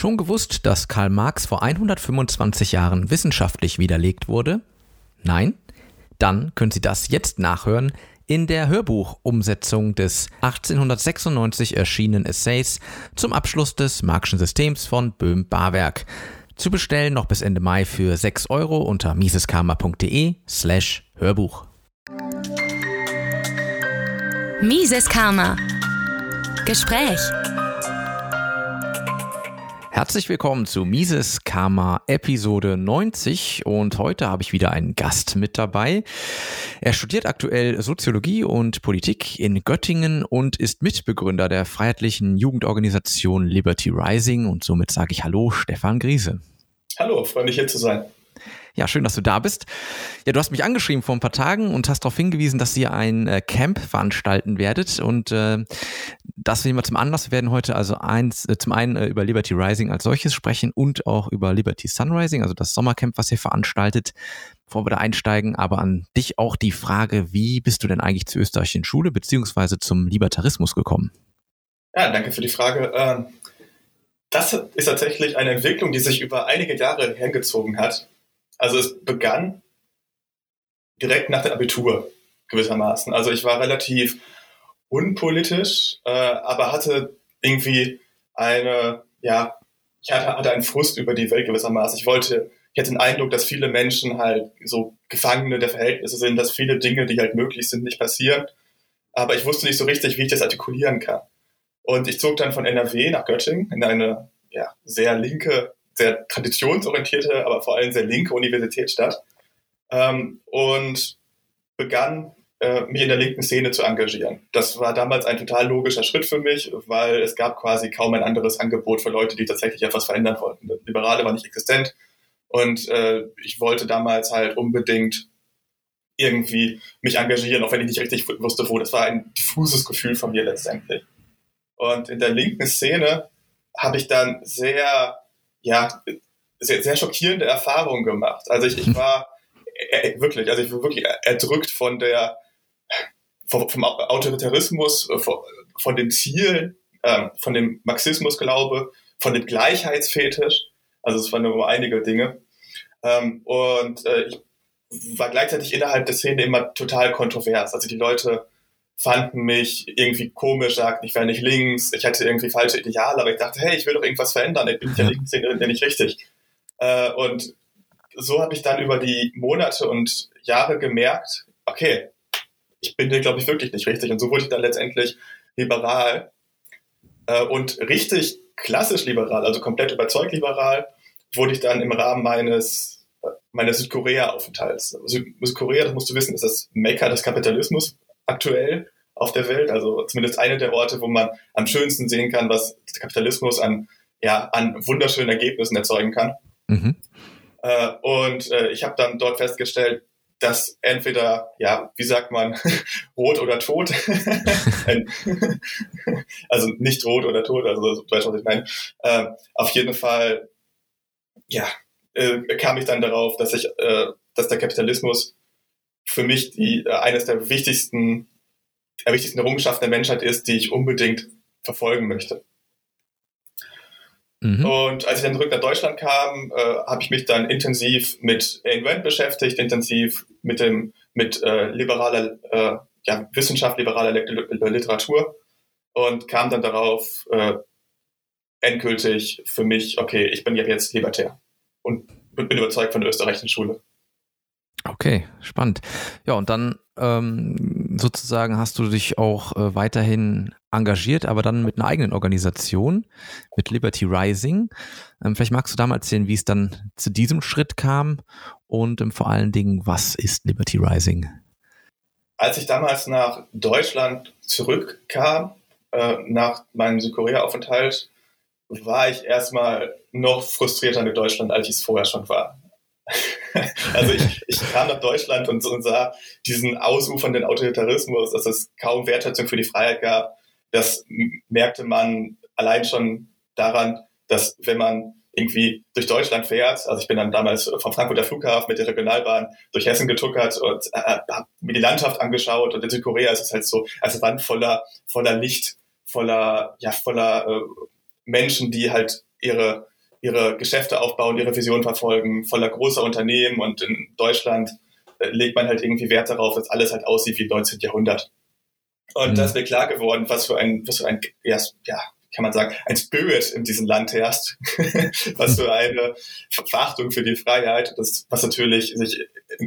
Schon gewusst, dass Karl Marx vor 125 Jahren wissenschaftlich widerlegt wurde? Nein? Dann können Sie das jetzt nachhören in der Hörbuchumsetzung des 1896 erschienenen Essays zum Abschluss des Marxischen Systems von Böhm-Barwerk. Zu bestellen noch bis Ende Mai für 6 Euro unter miseskarma.de slash Hörbuch. Mises Karma. Gespräch. Herzlich willkommen zu Mises Karma Episode 90 und heute habe ich wieder einen Gast mit dabei. Er studiert aktuell Soziologie und Politik in Göttingen und ist Mitbegründer der freiheitlichen Jugendorganisation Liberty Rising und somit sage ich Hallo Stefan Griese. Hallo, freue mich hier zu sein. Ja, schön, dass du da bist. Ja, du hast mich angeschrieben vor ein paar Tagen und hast darauf hingewiesen, dass ihr ein äh, Camp veranstalten werdet. Und äh, das nehmen wir zum Anlass. Wir werden heute also eins, äh, zum einen äh, über Liberty Rising als solches sprechen und auch über Liberty Sunrising, also das Sommercamp, was ihr veranstaltet. Bevor wir da einsteigen, aber an dich auch die Frage, wie bist du denn eigentlich zur österreichischen Schule beziehungsweise zum Libertarismus gekommen? Ja, danke für die Frage. Ähm, das ist tatsächlich eine Entwicklung, die sich über einige Jahre hergezogen hat. Also es begann direkt nach dem Abitur gewissermaßen. Also ich war relativ unpolitisch, äh, aber hatte irgendwie eine, ja, ich hatte, hatte einen Frust über die Welt gewissermaßen. Ich wollte, ich hatte den Eindruck, dass viele Menschen halt so Gefangene der Verhältnisse sind, dass viele Dinge, die halt möglich sind, nicht passieren. Aber ich wusste nicht so richtig, wie ich das artikulieren kann. Und ich zog dann von NRW nach Göttingen in eine ja, sehr linke sehr traditionsorientierte, aber vor allem sehr linke Universitätsstadt ähm, und begann äh, mich in der linken Szene zu engagieren. Das war damals ein total logischer Schritt für mich, weil es gab quasi kaum ein anderes Angebot für Leute, die tatsächlich etwas verändern wollten. Liberale war nicht existent und äh, ich wollte damals halt unbedingt irgendwie mich engagieren, auch wenn ich nicht richtig wusste, wo. Das war ein diffuses Gefühl von mir letztendlich. Und in der linken Szene habe ich dann sehr ja, sehr, sehr schockierende Erfahrungen gemacht. Also ich, ich war äh, wirklich, also ich war wirklich erdrückt von der, vom, Autoritarismus, äh, von, von den Zielen, ähm, von dem Marxismusglaube, von dem Gleichheitsfetisch. Also es waren nur einige Dinge. Ähm, und äh, ich war gleichzeitig innerhalb der Szene immer total kontrovers. Also die Leute fanden mich irgendwie komisch, sagten, ich wäre nicht links, ich hätte irgendwie falsche Ideale, aber ich dachte, hey, ich will doch irgendwas verändern, ich bin ja links, bin ja nicht richtig. Äh, und so habe ich dann über die Monate und Jahre gemerkt, okay, ich bin dir, glaube ich, wirklich nicht richtig. Und so wurde ich dann letztendlich liberal äh, und richtig klassisch liberal, also komplett überzeugt liberal, wurde ich dann im Rahmen meines meines Südkorea-Aufenthalts. Südkorea, das musst du wissen, ist das Mekka des Kapitalismus aktuell auf der Welt. Also zumindest eine der Orte, wo man am schönsten sehen kann, was der Kapitalismus an, ja, an wunderschönen Ergebnissen erzeugen kann. Mhm. Äh, und äh, ich habe dann dort festgestellt, dass entweder, ja, wie sagt man, rot oder tot, also nicht rot oder tot, also du weißt, was ich meine. Äh, auf jeden Fall, ja, äh, kam ich dann darauf, dass ich, äh, dass der Kapitalismus für mich die, äh, eines der wichtigsten, der wichtigsten Errungenschaften der Menschheit ist, die ich unbedingt verfolgen möchte. Mhm. Und als ich dann zurück nach Deutschland kam, äh, habe ich mich dann intensiv mit Rand beschäftigt, intensiv mit dem mit äh, liberaler äh, ja, Wissenschaft, liberaler Literatur und kam dann darauf äh, endgültig für mich, okay, ich bin ja jetzt libertär und bin überzeugt von der österreichischen Schule. Okay, spannend. Ja, und dann ähm, sozusagen hast du dich auch äh, weiterhin engagiert, aber dann mit einer eigenen Organisation, mit Liberty Rising. Ähm, vielleicht magst du da mal erzählen, wie es dann zu diesem Schritt kam und ähm, vor allen Dingen, was ist Liberty Rising? Als ich damals nach Deutschland zurückkam, äh, nach meinem Südkorea-Aufenthalt, war ich erstmal noch frustrierter mit Deutschland, als ich es vorher schon war. also ich, ich kam nach Deutschland und, und sah diesen ausufernden Autoritarismus, dass es kaum Wertschätzung für die Freiheit gab. Das merkte man allein schon daran, dass wenn man irgendwie durch Deutschland fährt, also ich bin dann damals vom Frankfurter Flughafen mit der Regionalbahn durch Hessen getuckert und äh, habe mir die Landschaft angeschaut und in Südkorea ist es halt so, also Wand voller, voller Licht, voller, ja, voller äh, Menschen, die halt ihre, ihre Geschäfte aufbauen, ihre Vision verfolgen, voller großer Unternehmen und in Deutschland äh, legt man halt irgendwie Wert darauf, dass alles halt aussieht wie 19. Jahrhundert. Und mhm. da ist mir klar geworden, was für ein, was für ein, ja, ja kann man sagen, ein Spirit in diesem Land herrscht, was für eine Verachtung für die Freiheit, das, was natürlich sich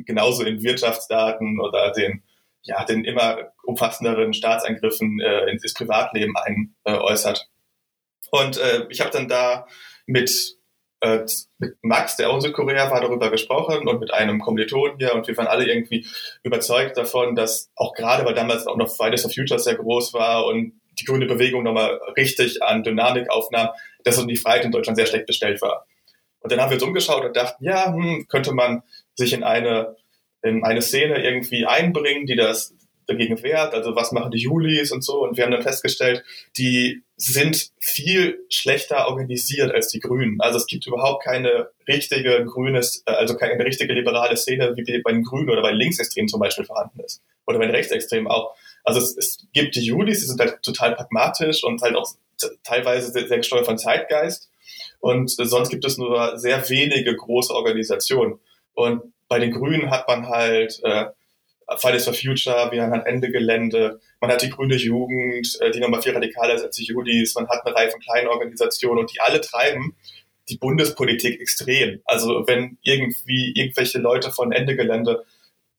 genauso in Wirtschaftsdaten oder den, ja, den immer umfassenderen Staatseingriffen äh, ins Privatleben ein, äh, äußert. Und äh, ich habe dann da mit, äh, mit Max, der auch in Südkorea war, darüber gesprochen und mit einem Kommilitonen hier und wir waren alle irgendwie überzeugt davon, dass auch gerade, weil damals auch noch Fridays for Future sehr groß war und die grüne Bewegung nochmal richtig an Dynamik aufnahm, dass um die Freiheit in Deutschland sehr schlecht bestellt war. Und dann haben wir uns umgeschaut und dachten, ja, hm, könnte man sich in eine, in eine Szene irgendwie einbringen, die das dagegen wehrt, also was machen die Julis und so. Und wir haben dann festgestellt, die sind viel schlechter organisiert als die Grünen. Also es gibt überhaupt keine richtige grünes, äh, also keine richtige liberale Szene, wie bei den Grünen oder bei Linksextremen zum Beispiel vorhanden ist. Oder bei den Rechtsextremen auch. Also es, es gibt die Julis, die sind halt total pragmatisch und halt auch teilweise sehr, sehr gesteuert von Zeitgeist. Und sonst gibt es nur sehr wenige große Organisationen. Und bei den Grünen hat man halt äh, Fridays for Future, wir haben halt Ende Gelände, man hat die grüne Jugend, äh, die nochmal viel radikaler ist als die Julis, man hat eine Reihe von kleinen Organisationen und die alle treiben die Bundespolitik extrem. Also wenn irgendwie irgendwelche Leute von Ende Gelände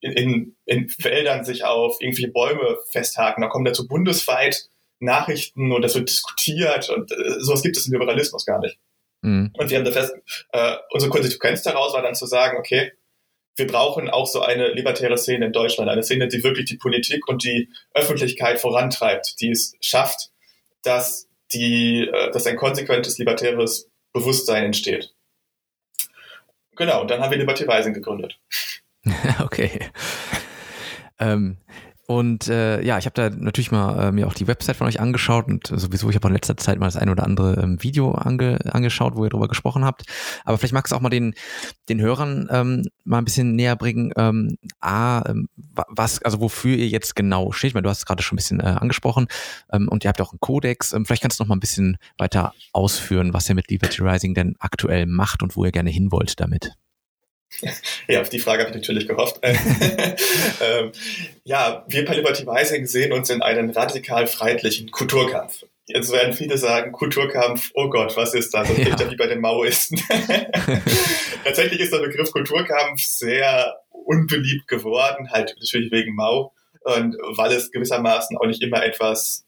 in, in Wäldern sich auf irgendwelche Bäume festhaken. Da kommen dazu bundesweit Nachrichten und das wird diskutiert und äh, sowas gibt es im Liberalismus gar nicht. Mhm. Und wir haben da fest, äh, unsere Konsequenz daraus war dann zu sagen, okay, wir brauchen auch so eine libertäre Szene in Deutschland, eine Szene, die wirklich die Politik und die Öffentlichkeit vorantreibt, die es schafft, dass die, äh, dass ein konsequentes libertäres Bewusstsein entsteht. Genau, und dann haben wir Liberty Rising gegründet. okay. Ähm, und äh, ja, ich habe da natürlich mal äh, mir auch die Website von euch angeschaut und sowieso, ich habe in letzter Zeit mal das ein oder andere ähm, Video ange, angeschaut, wo ihr darüber gesprochen habt. Aber vielleicht magst du auch mal den, den Hörern ähm, mal ein bisschen näher bringen, ähm, A, ähm, was, also wofür ihr jetzt genau steht. Ich meine, du hast es gerade schon ein bisschen äh, angesprochen ähm, und ihr habt auch einen Kodex. Ähm, vielleicht kannst du noch mal ein bisschen weiter ausführen, was ihr mit Liberty Rising denn aktuell macht und wo ihr gerne hin wollt damit. Ja, auf die Frage habe ich natürlich gehofft. ähm, ja, wir bei Liberty Rising sehen uns in einem radikal freiheitlichen Kulturkampf. Jetzt werden viele sagen, Kulturkampf, oh Gott, was ist das? Das ja. klingt ja wie bei den Maoisten. Tatsächlich ist der Begriff Kulturkampf sehr unbeliebt geworden, halt natürlich wegen Mao und weil es gewissermaßen auch nicht immer etwas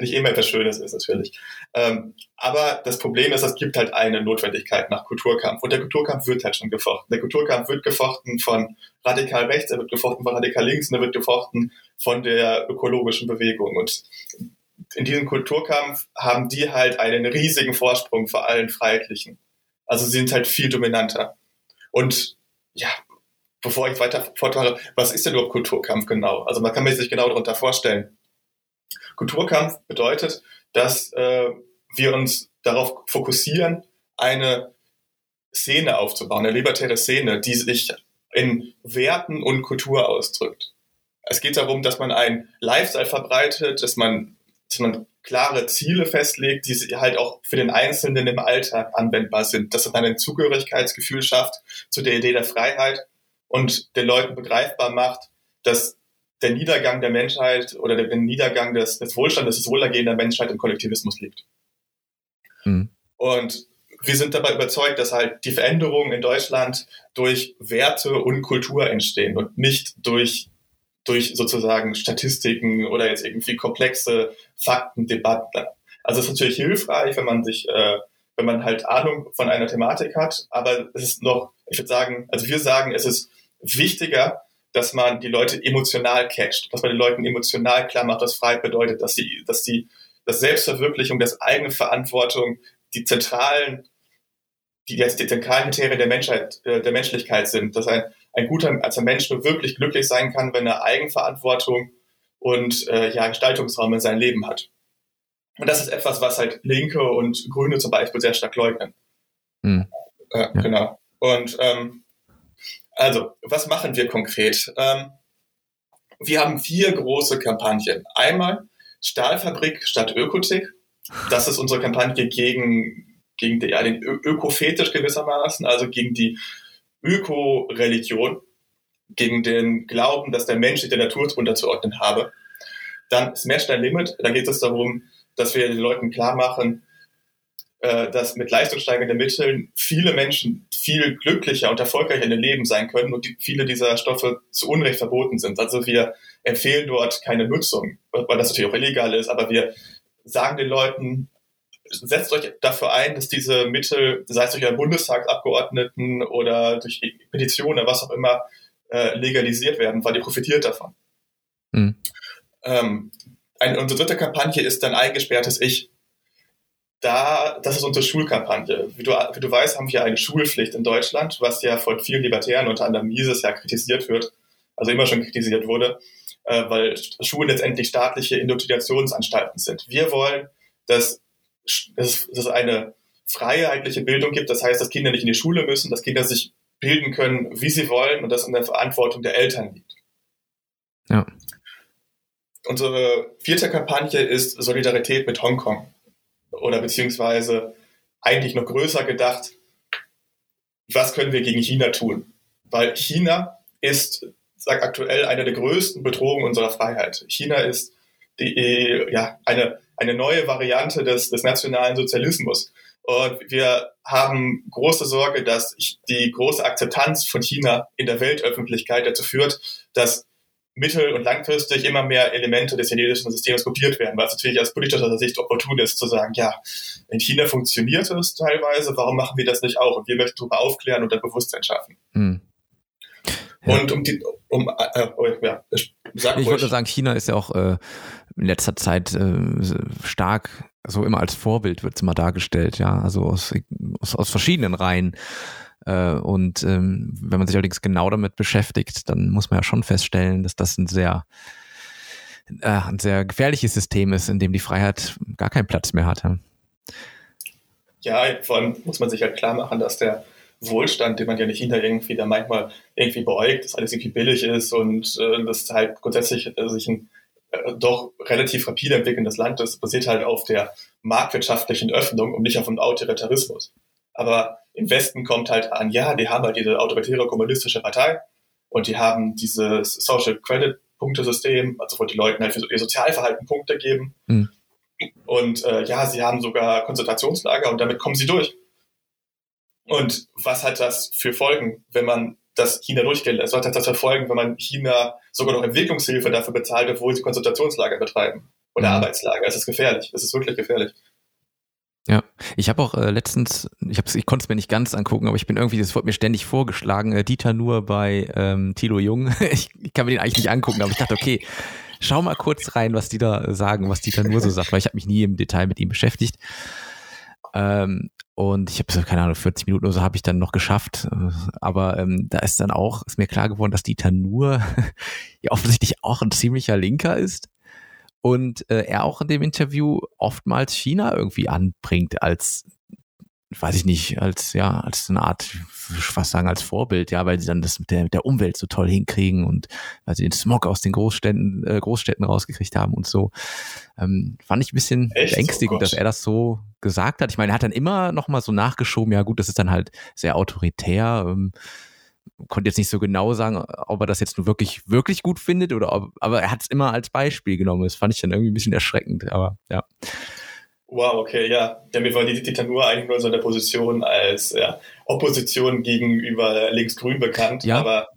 nicht immer etwas Schönes ist natürlich. Ähm, aber das Problem ist, es gibt halt eine Notwendigkeit nach Kulturkampf. Und der Kulturkampf wird halt schon gefochten. Der Kulturkampf wird gefochten von radikal rechts, er wird gefochten von radikal links und er wird gefochten von der ökologischen Bewegung. Und in diesem Kulturkampf haben die halt einen riesigen Vorsprung vor allen Freiheitlichen. Also sie sind halt viel dominanter. Und ja, bevor ich weiter fortfahre, was ist denn überhaupt Kulturkampf genau? Also man kann mir sich genau darunter vorstellen. Kulturkampf bedeutet, dass äh, wir uns darauf fokussieren, eine Szene aufzubauen, eine libertäre Szene, die sich in Werten und Kultur ausdrückt. Es geht darum, dass man ein Lifestyle verbreitet, dass man, dass man klare Ziele festlegt, die halt auch für den Einzelnen im Alltag anwendbar sind, dass man ein Zugehörigkeitsgefühl schafft zu der Idee der Freiheit und den Leuten begreifbar macht, dass der Niedergang der Menschheit oder der, Niedergang des, des Wohlstandes, des Wohlergehen der Menschheit im Kollektivismus liegt. Mhm. Und wir sind dabei überzeugt, dass halt die Veränderungen in Deutschland durch Werte und Kultur entstehen und nicht durch, durch sozusagen Statistiken oder jetzt irgendwie komplexe Faktendebatten. Also es ist natürlich hilfreich, wenn man sich, äh, wenn man halt Ahnung von einer Thematik hat, aber es ist noch, ich würde sagen, also wir sagen, es ist wichtiger, dass man die Leute emotional catcht, dass man den Leuten emotional klar macht, was Freiheit bedeutet, dass sie, dass die, dass Selbstverwirklichung, das eigene Verantwortung die zentralen, die jetzt die zentralen Kriterien der Menschheit, äh, der Menschlichkeit sind, dass ein, ein guter, als ein Mensch nur wirklich glücklich sein kann, wenn er Eigenverantwortung und äh, ja, Gestaltungsraum in seinem Leben hat. Und das ist etwas, was halt Linke und Grüne zum Beispiel sehr stark leugnen. Mhm. Äh, ja. Genau. Und ähm, also, was machen wir konkret? Ähm, wir haben vier große Kampagnen. Einmal Stahlfabrik statt Ökotik. Das ist unsere Kampagne gegen gegen die, ja, den Ökofetisch gewissermaßen, also gegen die Öko-Religion, gegen den Glauben, dass der Mensch sich der Natur unterzuordnen habe. Dann Smash Dein Limit, da geht es darum, dass wir den Leuten klar machen, äh, dass mit leistungssteigenden Mitteln viele Menschen viel glücklicher und erfolgreicher in ihrem Leben sein können und die, viele dieser Stoffe zu Unrecht verboten sind. Also wir empfehlen dort keine Nutzung, weil das natürlich auch illegal ist, aber wir sagen den Leuten, setzt euch dafür ein, dass diese Mittel, sei es durch einen Bundestagsabgeordneten oder durch Petitionen oder was auch immer, äh, legalisiert werden, weil ihr profitiert davon. Mhm. Ähm, eine, unsere dritte Kampagne ist dann eingesperrtes Ich da, das ist unsere Schulkampagne. Wie du, wie du weißt, haben wir eine Schulpflicht in Deutschland, was ja von vielen Libertären, unter anderem Mises, ja kritisiert wird, also immer schon kritisiert wurde, äh, weil Schulen letztendlich staatliche Indoktrinationsanstalten sind. Wir wollen, dass, dass, dass es eine freiheitliche Bildung gibt, das heißt, dass Kinder nicht in die Schule müssen, dass Kinder sich bilden können, wie sie wollen und das in der Verantwortung der Eltern liegt. Ja. Unsere vierte Kampagne ist Solidarität mit Hongkong oder beziehungsweise eigentlich noch größer gedacht, was können wir gegen China tun? Weil China ist sag, aktuell eine der größten Bedrohungen unserer Freiheit. China ist die, ja, eine, eine neue Variante des, des nationalen Sozialismus. Und wir haben große Sorge, dass die große Akzeptanz von China in der Weltöffentlichkeit dazu führt, dass mittel- und langfristig immer mehr Elemente des chinesischen Systems kopiert werden, weil es natürlich aus politischer Sicht opportun ist, zu sagen, ja, in China funktioniert es teilweise, warum machen wir das nicht auch? Und wir möchten darüber aufklären und ein Bewusstsein schaffen. Hm. Ja. Und um die, um, äh, oh, ja, sag ich wollte sagen, China ist ja auch äh, in letzter Zeit äh, stark, so immer als Vorbild wird es immer dargestellt, ja, also aus, aus, aus verschiedenen Reihen. Äh, und ähm, wenn man sich allerdings genau damit beschäftigt, dann muss man ja schon feststellen, dass das ein sehr, äh, ein sehr gefährliches System ist, in dem die Freiheit gar keinen Platz mehr hat. Ja, vor allem muss man sich halt klar machen, dass der Wohlstand, den man ja in China irgendwie da manchmal irgendwie beäugt, dass alles irgendwie billig ist und äh, das halt grundsätzlich äh, sich ein äh, doch relativ rapide entwickelndes Land ist, basiert halt auf der marktwirtschaftlichen Öffnung und nicht auf dem Autoritarismus. Aber im Westen kommt halt an, ja, die haben halt diese autoritäre kommunistische Partei und die haben dieses Social Credit Punktesystem, also wo die Leuten halt für ihr Sozialverhalten Punkte geben. Mhm. Und äh, ja, sie haben sogar Konzentrationslager und damit kommen sie durch. Und was hat das für Folgen, wenn man das China durchgehen lässt? Was hat das für Folgen, wenn man China sogar noch Entwicklungshilfe dafür bezahlt, obwohl sie Konzentrationslager betreiben oder mhm. Arbeitslager? Es ist gefährlich. Es ist wirklich gefährlich. Ja, ich habe auch äh, letztens, ich, hab's, ich konnte es mir nicht ganz angucken, aber ich bin irgendwie, das wurde mir ständig vorgeschlagen, äh, Dieter Nur bei ähm, Thilo Jung. ich, ich kann mir den eigentlich nicht angucken, aber ich dachte, okay, schau mal kurz rein, was die da sagen, was Dieter Nur so sagt, weil ich habe mich nie im Detail mit ihm beschäftigt. Ähm, und ich habe so, keine Ahnung, 40 Minuten oder so habe ich dann noch geschafft. Aber ähm, da ist dann auch, ist mir klar geworden, dass Dieter Nur ja offensichtlich auch ein ziemlicher Linker ist und äh, er auch in dem Interview oftmals China irgendwie anbringt als weiß ich nicht, als ja, als eine Art, was sagen, als Vorbild, ja, weil sie dann das mit der, mit der Umwelt so toll hinkriegen und weil sie den Smog aus den Großstädten, äh, Großstädten rausgekriegt haben und so. Ähm, fand ich ein bisschen Echt? beängstigend, oh dass er das so gesagt hat. Ich meine, er hat dann immer noch mal so nachgeschoben, ja gut, das ist dann halt sehr autoritär. Ähm, konnte jetzt nicht so genau sagen, ob er das jetzt nur wirklich, wirklich gut findet oder ob, aber er hat es immer als Beispiel genommen. Das fand ich dann irgendwie ein bisschen erschreckend, aber ja. Wow, okay, ja. Mir war die Titanur eigentlich nur so in der Position als ja, Opposition gegenüber Linksgrün bekannt, ja. aber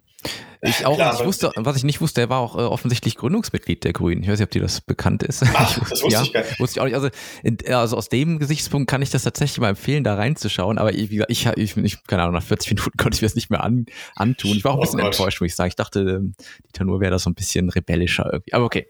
ich auch. Klar, ich wusste, was ich nicht wusste, er war auch äh, offensichtlich Gründungsmitglied der Grünen. Ich weiß nicht, ob dir das bekannt ist. Ach, das wusste ja, ich gar nicht. Wusste ich auch nicht. Also, in, also aus dem Gesichtspunkt kann ich das tatsächlich mal empfehlen, da reinzuschauen. Aber wie gesagt, ich, ich, ich keine Ahnung, nach 40 Minuten konnte ich mir das nicht mehr an, antun. Ich war auch ein oh bisschen Gott. enttäuscht, muss ich sagen. Ich dachte, ähm, die Tanur wäre da so ein bisschen rebellischer irgendwie. Aber okay.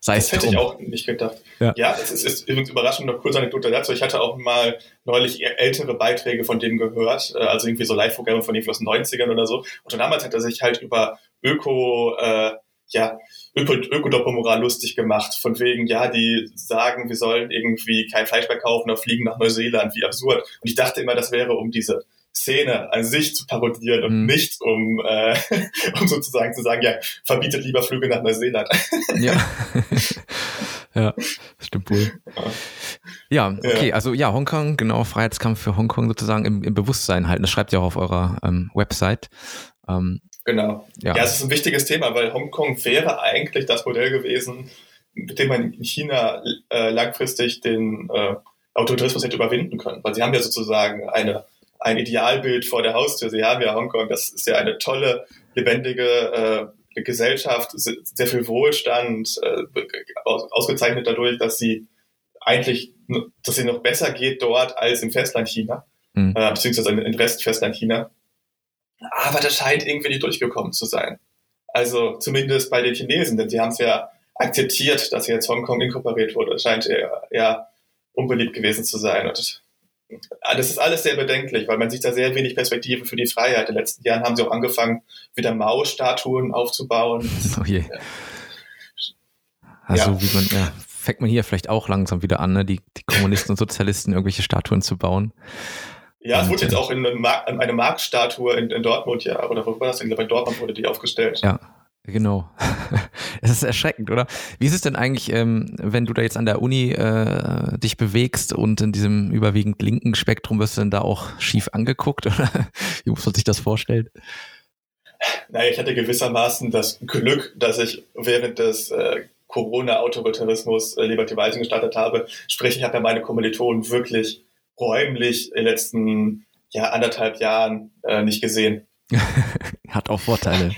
Sei das hätte drum. ich auch nicht gedacht. Ja, ja es ist, ist übrigens überraschend, noch kurze Anekdote dazu. Ich hatte auch mal neulich ältere Beiträge von denen gehört, äh, also irgendwie so Live-Programme von irgendwie aus den 90ern oder so. Und damals hat er sich halt über Öko, äh, ja, Öko, Ökodoppelmoral lustig gemacht, von wegen, ja, die sagen, wir sollen irgendwie kein Fleisch mehr kaufen oder fliegen nach Neuseeland, wie absurd. Und ich dachte immer, das wäre um diese Szene an sich zu parodieren und mhm. nicht um, äh, um sozusagen zu sagen, ja, verbietet lieber Flüge nach Neuseeland. ja. ja, stimmt wohl. Ja. Okay, also ja, Hongkong, genau, Freiheitskampf für Hongkong sozusagen im, im Bewusstsein halten. Das schreibt ihr auch auf eurer ähm, Website. Ähm, genau. Ja. ja, es ist ein wichtiges Thema, weil Hongkong wäre eigentlich das Modell gewesen, mit dem man in China äh, langfristig den äh, Autoritarismus hätte überwinden können. Weil sie haben ja sozusagen eine, ein Idealbild vor der Haustür. Sie haben ja Hongkong, das ist ja eine tolle, lebendige äh, Gesellschaft, sehr viel Wohlstand, äh, ausgezeichnet dadurch, dass sie eigentlich, dass sie noch besser geht dort als im Festland China, mhm. äh, beziehungsweise im Rest Festland China. Aber das scheint irgendwie nicht durchgekommen zu sein. Also zumindest bei den Chinesen, denn sie haben es ja akzeptiert, dass jetzt Hongkong inkorporiert wurde. Das scheint eher, eher unbeliebt gewesen zu sein. Und das ist alles sehr bedenklich, weil man sieht da sehr wenig Perspektive für die Freiheit. In den letzten Jahren haben sie auch angefangen, wieder Mao-Statuen aufzubauen. Oh je. Also ja. wie man, ja, fängt man hier vielleicht auch langsam wieder an, ne? die, die Kommunisten und Sozialisten irgendwelche Statuen zu bauen. Ja, es wurde jetzt auch in eine, Mark eine Marktstatue in, in, Dortmund, ja, oder wo war das denn? Bei Dortmund wurde die aufgestellt. Ja, genau. es ist erschreckend, oder? Wie ist es denn eigentlich, ähm, wenn du da jetzt an der Uni äh, dich bewegst und in diesem überwiegend linken Spektrum wirst du denn da auch schief angeguckt, oder wie muss man sich das vorstellen? Naja, ich hatte gewissermaßen das Glück, dass ich während des äh, Corona-Autoritarismus äh, Liberty Weising gestartet habe. Sprich, ich habe ja meine Kommilitonen wirklich räumlich in den letzten ja, anderthalb Jahren äh, nicht gesehen. Hat auch Vorteile.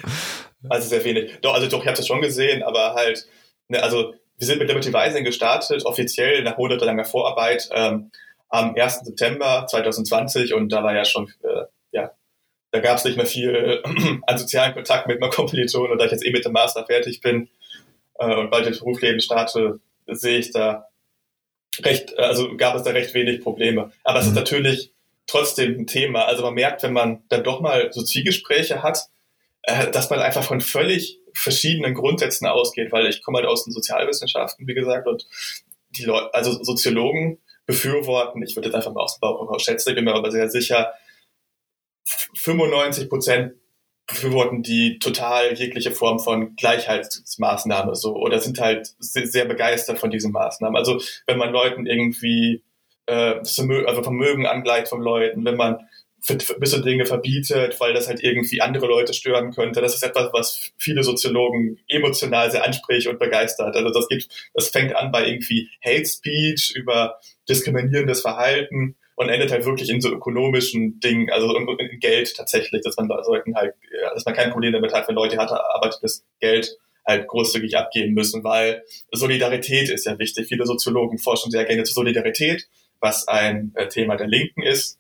Also sehr wenig. Doch, also doch, ich habe es schon gesehen, aber halt, ne, also wir sind mit Liberty Rising gestartet, offiziell nach monatelanger Vorarbeit ähm, am 1. September 2020 und da war ja schon, äh, ja, da gab es nicht mehr viel an sozialen Kontakt mit meinen Kommilitonen und da ich jetzt eh mit dem Master fertig bin, äh, und bald ins Berufsleben starte, sehe ich da recht, äh, also gab es da recht wenig Probleme. Aber es ist mhm. natürlich trotzdem ein Thema. Also man merkt, wenn man dann doch mal so Zwiegespräche hat, äh, dass man einfach von völlig verschiedenen Grundsätzen ausgeht, weil ich komme halt aus den Sozialwissenschaften, wie gesagt, und die Leute, also Soziologen befürworten, ich würde jetzt einfach mal aus dem Bauch schätzen, ich bin mir aber sehr sicher, 95 Prozent befürworten die total jegliche Form von Gleichheitsmaßnahme so oder sind halt sehr begeistert von diesen Maßnahmen. Also wenn man Leuten irgendwie äh, also Vermögen angleicht von Leuten, wenn man gewisse Dinge verbietet, weil das halt irgendwie andere Leute stören könnte. Das ist etwas, was viele Soziologen emotional sehr anspricht und begeistert. Also das gibt, das fängt an bei irgendwie Hate Speech über diskriminierendes Verhalten und endet halt wirklich in so ökonomischen Dingen, also in Geld tatsächlich, dass man Leuten halt, dass man kein Problem damit hat, wenn Leute hart erarbeitetes Geld halt großzügig abgeben müssen, weil Solidarität ist ja wichtig. Viele Soziologen forschen sehr gerne zur Solidarität, was ein äh, Thema der Linken ist.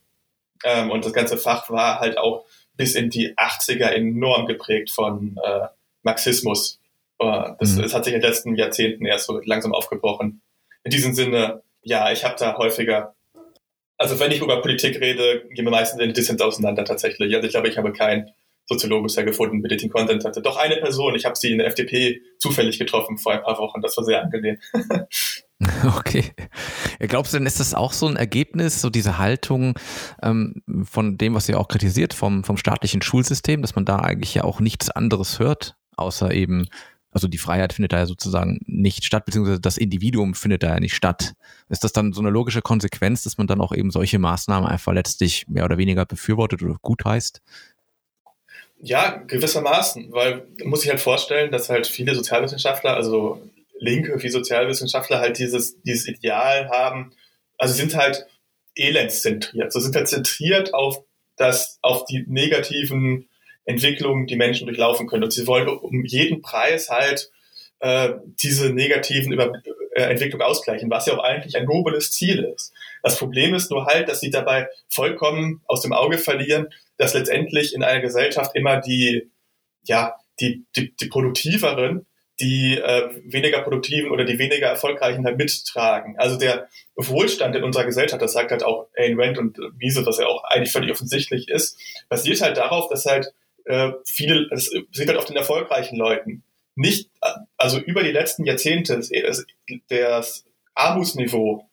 Ähm, und das ganze Fach war halt auch bis in die 80er enorm geprägt von äh, Marxismus. Äh, das, mhm. das hat sich in den letzten Jahrzehnten erst so langsam aufgebrochen. In diesem Sinne, ja, ich habe da häufiger also wenn ich über Politik rede, gehen wir meistens in Dissens auseinander tatsächlich. Also ich glaube, ich habe keinen Soziologen bisher gefunden, ich Content hatte. Doch eine Person, ich habe sie in der FDP zufällig getroffen vor ein paar Wochen. Das war sehr angenehm. Okay. Glaubst du denn, ist das auch so ein Ergebnis, so diese Haltung ähm, von dem, was ihr auch kritisiert, vom, vom staatlichen Schulsystem, dass man da eigentlich ja auch nichts anderes hört, außer eben also die Freiheit findet da ja sozusagen nicht statt, beziehungsweise das Individuum findet da ja nicht statt. Ist das dann so eine logische Konsequenz, dass man dann auch eben solche Maßnahmen einfach letztlich mehr oder weniger befürwortet oder gut heißt? Ja, gewissermaßen, weil muss ich halt vorstellen, dass halt viele Sozialwissenschaftler, also Linke wie Sozialwissenschaftler halt dieses, dieses Ideal haben, also sind halt elendszentriert, so sind halt zentriert auf das, auf die negativen Entwicklung die Menschen durchlaufen können. Und sie wollen um jeden Preis halt äh, diese negativen Über Entwicklung ausgleichen, was ja auch eigentlich ein nobles Ziel ist. Das Problem ist nur halt, dass sie dabei vollkommen aus dem Auge verlieren, dass letztendlich in einer Gesellschaft immer die, ja, die, die, die produktiveren die äh, weniger produktiven oder die weniger erfolgreichen halt mittragen. Also der Wohlstand in unserer Gesellschaft, das sagt halt auch Ayn Rand und Mises, was ja auch eigentlich völlig offensichtlich ist, basiert halt darauf, dass halt äh, viele, es sieht halt auf den erfolgreichen Leuten. Nicht, also über die letzten Jahrzehnte, das, das Armutsniveau,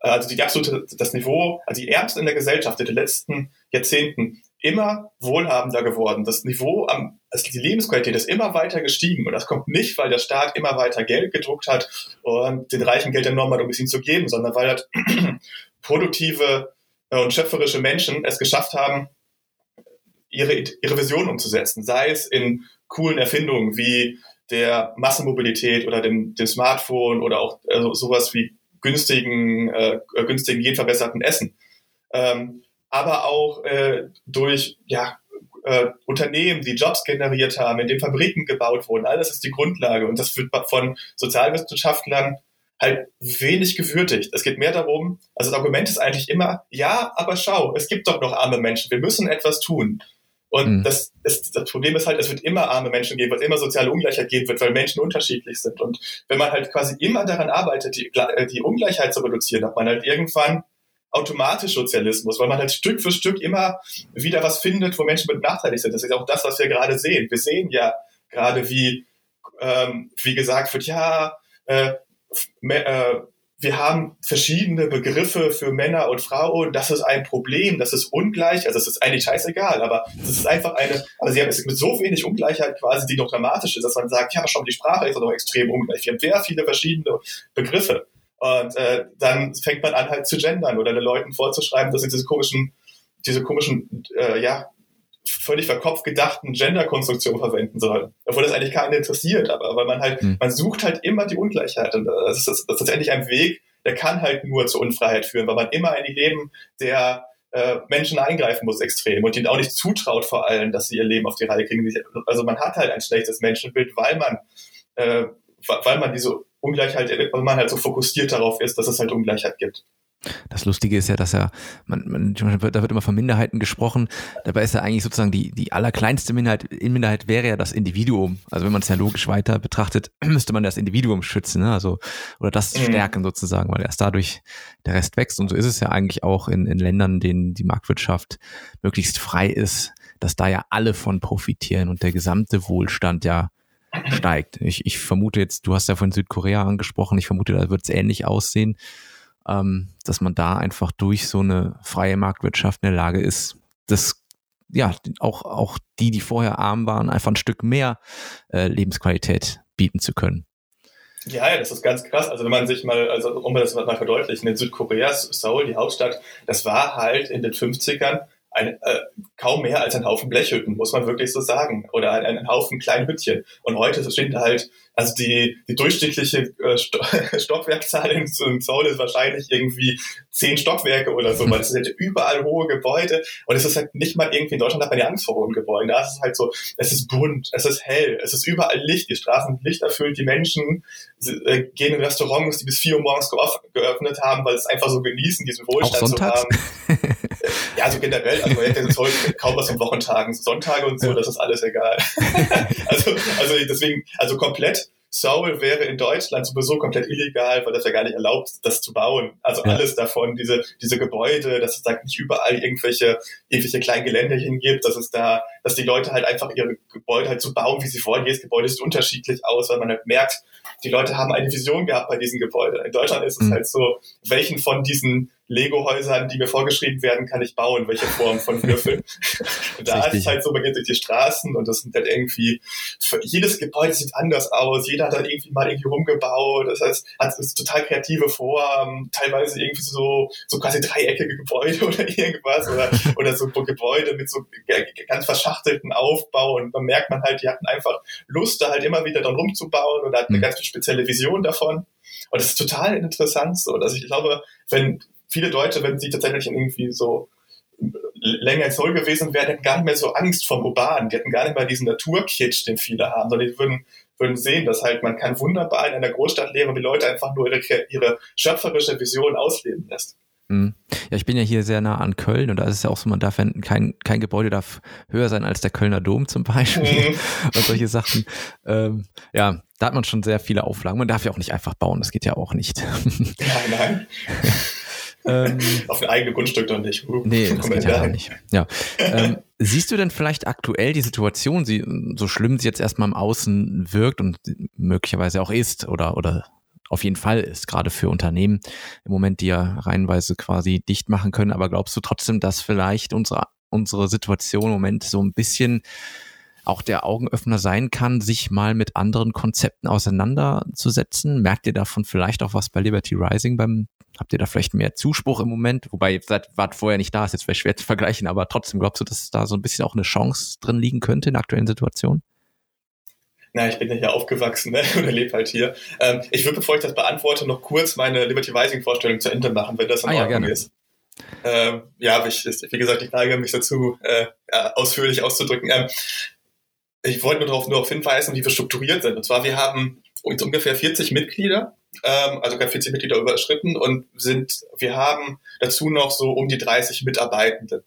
also die absolute, das Niveau, also die Ärmsten in der Gesellschaft in den letzten Jahrzehnten immer wohlhabender geworden. Das Niveau am, also die Lebensqualität ist immer weiter gestiegen. Und das kommt nicht, weil der Staat immer weiter Geld gedruckt hat und den Reichen Geld enorm hat, um es ihnen zu geben, sondern weil halt produktive äh, und schöpferische Menschen es geschafft haben, ihre, ihre Vision umzusetzen. Sei es in coolen Erfindungen wie der Massenmobilität oder dem, dem Smartphone oder auch also sowas wie günstigen, äh, günstigen, jeden verbesserten Essen. Ähm, aber auch äh, durch ja, äh, Unternehmen, die Jobs generiert haben, in denen Fabriken gebaut wurden. All das ist die Grundlage und das wird von Sozialwissenschaftlern halt wenig gewürdigt. Es geht mehr darum, also das Argument ist eigentlich immer, ja, aber schau, es gibt doch noch arme Menschen, wir müssen etwas tun. Und mhm. das, ist, das Problem ist halt, es wird immer arme Menschen geben, weil es immer soziale Ungleichheit geben wird, weil Menschen unterschiedlich sind. Und wenn man halt quasi immer daran arbeitet, die, äh, die Ungleichheit zu reduzieren, hat man halt irgendwann automatisch Sozialismus, weil man halt Stück für Stück immer wieder was findet, wo Menschen benachteiligt sind. Das ist auch das, was wir gerade sehen. Wir sehen ja gerade, wie, ähm, wie gesagt wird, ja, äh, äh, wir haben verschiedene Begriffe für Männer und Frauen. Das ist ein Problem. Das ist ungleich. Also es ist eigentlich scheißegal, aber es ist einfach eine, aber sie haben es mit so wenig Ungleichheit quasi, die noch dramatisch ist, dass man sagt, ja, aber schon die Sprache ist doch extrem ungleich. Wir haben sehr viele verschiedene Begriffe. Und äh, dann fängt man an halt zu gendern oder den Leuten vorzuschreiben, dass sie diese komischen, diese komischen, äh, ja, völlig verkopft gedachten Gender-Konstruktionen verwenden sollen. Obwohl das eigentlich keinen interessiert, aber weil man halt, mhm. man sucht halt immer die Ungleichheit. Und das ist, das ist tatsächlich ein Weg, der kann halt nur zur Unfreiheit führen, weil man immer in die Leben der äh, Menschen eingreifen muss extrem und ihnen auch nicht zutraut vor allem, dass sie ihr Leben auf die Reihe kriegen. Also man hat halt ein schlechtes Menschenbild, weil man, äh, weil man diese Ungleichheit, weil man halt so fokussiert darauf ist, dass es halt Ungleichheit gibt. Das Lustige ist ja, dass er, man, man, da wird immer von Minderheiten gesprochen, dabei ist ja eigentlich sozusagen die, die allerkleinste Minderheit, in Minderheit wäre ja das Individuum. Also wenn man es ja logisch weiter betrachtet, müsste man das Individuum schützen, ne? also, oder das mhm. stärken sozusagen, weil erst dadurch der Rest wächst. Und so ist es ja eigentlich auch in, in Ländern, denen die Marktwirtschaft möglichst frei ist, dass da ja alle von profitieren und der gesamte Wohlstand ja steigt. Ich, ich vermute jetzt, du hast ja von Südkorea angesprochen, ich vermute, da wird es ähnlich aussehen, ähm, dass man da einfach durch so eine freie Marktwirtschaft in der Lage ist, das ja auch, auch die, die vorher arm waren, einfach ein Stück mehr äh, Lebensqualität bieten zu können. Ja, ja, das ist ganz krass. Also wenn man sich mal, also um das mal verdeutlichen, in Südkorea, Seoul, die Hauptstadt, das war halt in den 50ern ein, äh, kaum mehr als ein Haufen Blechhütten, muss man wirklich so sagen. Oder ein, ein Haufen kleinen Hüttchen. Und heute sind halt, also die, die durchschnittliche äh, Stockwerkzahl in, in Seoul ist wahrscheinlich irgendwie zehn Stockwerke oder so, weil es sind überall hohe Gebäude und es ist halt nicht mal irgendwie in Deutschland hat man ja Angst vor hohen Gebäuden. Da ist es halt so, es ist bunt, es ist hell, es ist überall Licht, die Straßen sind lichterfüllt, die Menschen äh, gehen in Restaurants, die bis vier Uhr morgens geöffnet haben, weil es einfach so genießen, diesen Wohlstand zu haben. ja, also generell, also man hätte heute kaum was von Wochentagen, Sonntage und so, das ist alles egal. also, also deswegen, also komplett Seoul wäre in Deutschland sowieso komplett illegal, weil das ja gar nicht erlaubt, das zu bauen. Also ja. alles davon, diese, diese Gebäude, dass es da nicht überall irgendwelche, irgendwelche kleinen Geländchen gibt, dass es da, dass die Leute halt einfach ihre Gebäude halt so bauen, wie sie wollen. Jedes Gebäude sieht unterschiedlich aus, weil man halt merkt, die Leute haben eine Vision gehabt bei diesen Gebäuden. In Deutschland ist es mhm. halt so, welchen von diesen Lego-Häusern, die mir vorgeschrieben werden, kann ich bauen, welche Form von Würfeln. da ist es halt so, man geht durch die Straßen und das sind halt irgendwie, jedes Gebäude sieht anders aus, jeder hat da irgendwie mal irgendwie rumgebaut, das heißt, hat total kreative Formen, teilweise irgendwie so, so quasi dreieckige Gebäude oder irgendwas oder, oder so Gebäude mit so ganz verschachtelten Aufbau und dann merkt man halt, die hatten einfach Lust, da halt immer wieder dran rumzubauen und hatten eine mhm. ganz spezielle Vision davon. Und das ist total interessant so, dass ich glaube, wenn viele Deutsche, wenn sie tatsächlich irgendwie so länger in Seoul gewesen wären, hätten gar nicht mehr so Angst vom Urban, die hätten gar nicht mehr diesen Naturkitsch, den viele haben, sondern die würden, würden sehen, dass halt man kann wunderbar in einer Großstadt leben und die Leute einfach nur ihre, ihre schöpferische Vision ausleben lässt. Mhm. Ja, ich bin ja hier sehr nah an Köln und da ist es ja auch so, man darf kein, kein Gebäude darf höher sein als der Kölner Dom zum Beispiel mhm. und solche Sachen. Ähm, ja, da hat man schon sehr viele Auflagen. Man darf ja auch nicht einfach bauen, das geht ja auch nicht. Nein, nein. Ähm, Auf ein eigenes Grundstück doch nicht. Uh, nee, das geht ja nicht. Ja. Ähm, siehst du denn vielleicht aktuell die Situation, sie, so schlimm sie jetzt erstmal im Außen wirkt und möglicherweise auch ist oder, oder auf jeden Fall ist, gerade für Unternehmen im Moment, die ja reihenweise quasi dicht machen können. Aber glaubst du trotzdem, dass vielleicht unsere, unsere Situation im Moment so ein bisschen auch der Augenöffner sein kann, sich mal mit anderen Konzepten auseinanderzusetzen? Merkt ihr davon vielleicht auch was bei Liberty Rising beim Habt ihr da vielleicht mehr Zuspruch im Moment? Wobei ihr seid, wart vorher nicht da, ist jetzt vielleicht schwer zu vergleichen, aber trotzdem glaubst du, dass da so ein bisschen auch eine Chance drin liegen könnte in der aktuellen Situation? Na, ich bin ja hier aufgewachsen ne? oder lebe halt hier. Ähm, ich würde, bevor ich das beantworte, noch kurz meine Liberty Rising-Vorstellung zu Ende machen, wenn das in ah, Ordnung ja, ist. Ähm, ja, ich, wie gesagt, ich neige mich dazu, äh, ausführlich auszudrücken. Ähm, ich wollte nur darauf, nur darauf hinweisen, wie wir strukturiert sind. Und zwar, wir haben ungefähr 40 Mitglieder, ähm, also gar 40 Mitglieder überschritten und sind, wir haben dazu noch so um die 30 Mitarbeitende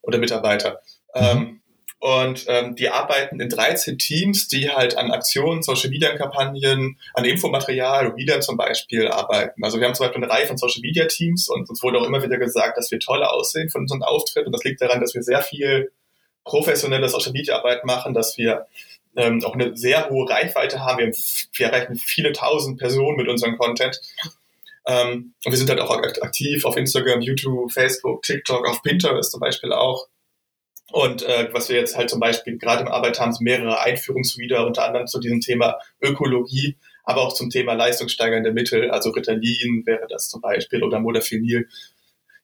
oder Mitarbeiter. Mhm. Und ähm, die arbeiten in 13 Teams, die halt an Aktionen, Social Media Kampagnen, an Infomaterial, Readern zum Beispiel arbeiten. Also wir haben zum Beispiel eine Reihe von Social Media Teams und uns wurde auch immer wieder gesagt, dass wir tolle aussehen von unserem Auftritt. Und das liegt daran, dass wir sehr viel professionelle Social Media Arbeit machen, dass wir ähm, auch eine sehr hohe Reichweite haben. Wir, wir erreichen viele tausend Personen mit unserem Content. Ähm, und wir sind halt auch aktiv auf Instagram, YouTube, Facebook, TikTok, auf Pinterest zum Beispiel auch. Und äh, was wir jetzt halt zum Beispiel gerade im Arbeit haben, sind mehrere Einführungsvideos, unter anderem zu diesem Thema Ökologie, aber auch zum Thema leistungssteigernde Mittel, also Ritalin wäre das zum Beispiel oder Modafinil.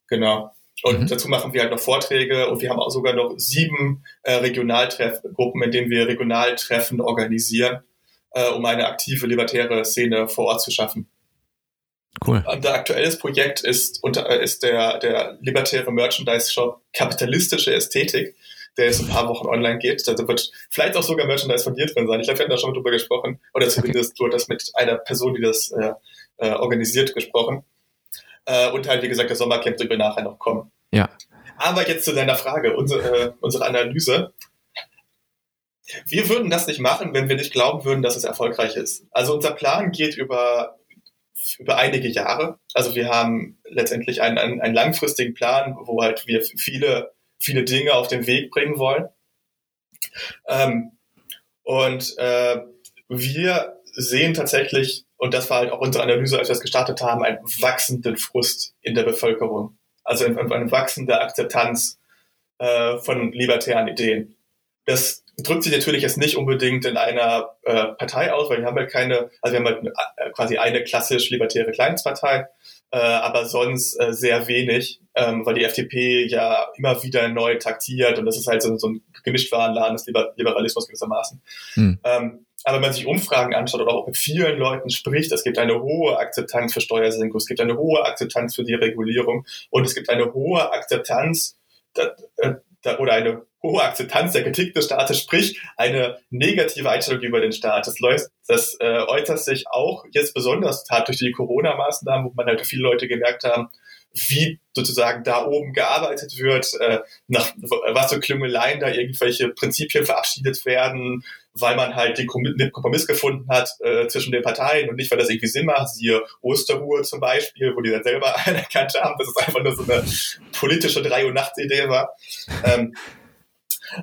Genau. Und mhm. dazu machen wir halt noch Vorträge und wir haben auch sogar noch sieben äh, Regionaltreffgruppen, in denen wir Regionaltreffen organisieren, äh, um eine aktive libertäre Szene vor Ort zu schaffen. Cool. Unser aktuelles Projekt ist, unter, ist der, der libertäre Merchandise-Shop Kapitalistische Ästhetik, der jetzt ein paar Wochen online geht. Da wird vielleicht auch sogar Merchandise von dir drin sein. Ich glaube, wir hatten da schon mal drüber gesprochen. Oder zumindest okay. du das mit einer Person, die das äh, äh, organisiert, gesprochen. Äh, und halt, wie gesagt, der Sommercamp wird nachher noch kommen. Ja. Aber jetzt zu deiner Frage, unsere, äh, unsere Analyse. Wir würden das nicht machen, wenn wir nicht glauben würden, dass es erfolgreich ist. Also unser Plan geht über, über einige Jahre. Also wir haben letztendlich einen, einen, einen langfristigen Plan, wo halt wir viele, viele Dinge auf den Weg bringen wollen. Ähm, und äh, wir sehen tatsächlich und das war halt auch unsere Analyse, als wir es gestartet haben, einen wachsenden Frust in der Bevölkerung. Also eine wachsende Akzeptanz äh, von libertären Ideen. Das drückt sich natürlich jetzt nicht unbedingt in einer äh, Partei aus, weil wir haben halt keine, also wir haben halt äh, quasi eine klassisch libertäre Kleinstpartei, äh, aber sonst äh, sehr wenig, ähm, weil die FDP ja immer wieder neu taktiert und das ist halt so, so ein Gemischtwarenladen des Liberalismus gewissermaßen. Hm. Ähm, aber wenn man sich Umfragen anschaut oder auch mit vielen Leuten spricht, es gibt eine hohe Akzeptanz für Steuersenkung, es gibt eine hohe Akzeptanz für die Regulierung und es gibt eine hohe Akzeptanz da, äh, da, oder eine hohe Akzeptanz der Kritik des Staates, sprich eine negative Einstellung über den Staat. Das, läuft, das äh, äußert sich auch jetzt besonders tat durch die Corona-Maßnahmen, wo man halt viele Leute gemerkt haben, wie sozusagen da oben gearbeitet wird, äh, nach was für Klüngeleien da irgendwelche Prinzipien verabschiedet werden, weil man halt den Kompromiss gefunden hat äh, zwischen den Parteien und nicht, weil das irgendwie Sinn macht. Siehe Osterruhe zum Beispiel, wo die dann selber anerkannt haben, dass es einfach nur so eine politische Drei- und Nacht-Idee war. Ähm,